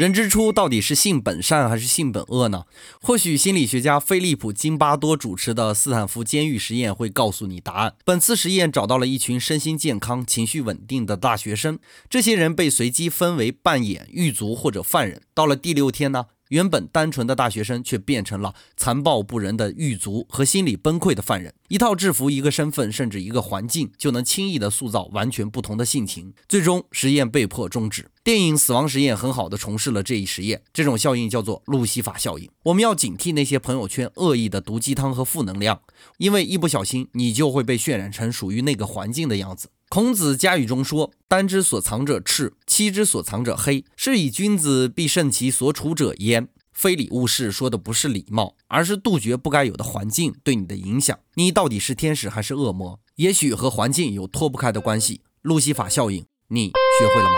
人之初到底是性本善还是性本恶呢？或许心理学家菲利普·金巴多主持的斯坦福监狱实验会告诉你答案。本次实验找到了一群身心健康、情绪稳定的大学生，这些人被随机分为扮演狱卒或者犯人。到了第六天呢？原本单纯的大学生却变成了残暴不仁的狱卒和心理崩溃的犯人。一套制服、一个身份，甚至一个环境，就能轻易的塑造完全不同的性情。最终，实验被迫终止。电影《死亡实验》很好的重示了这一实验。这种效应叫做路西法效应。我们要警惕那些朋友圈恶意的毒鸡汤和负能量，因为一不小心，你就会被渲染成属于那个环境的样子。孔子家语中说：“丹之所藏者赤，漆之所藏者黑，是以君子必慎其所处者焉。”非礼勿视说的不是礼貌，而是杜绝不该有的环境对你的影响。你到底是天使还是恶魔？也许和环境有脱不开的关系。路西法效应，你学会了吗？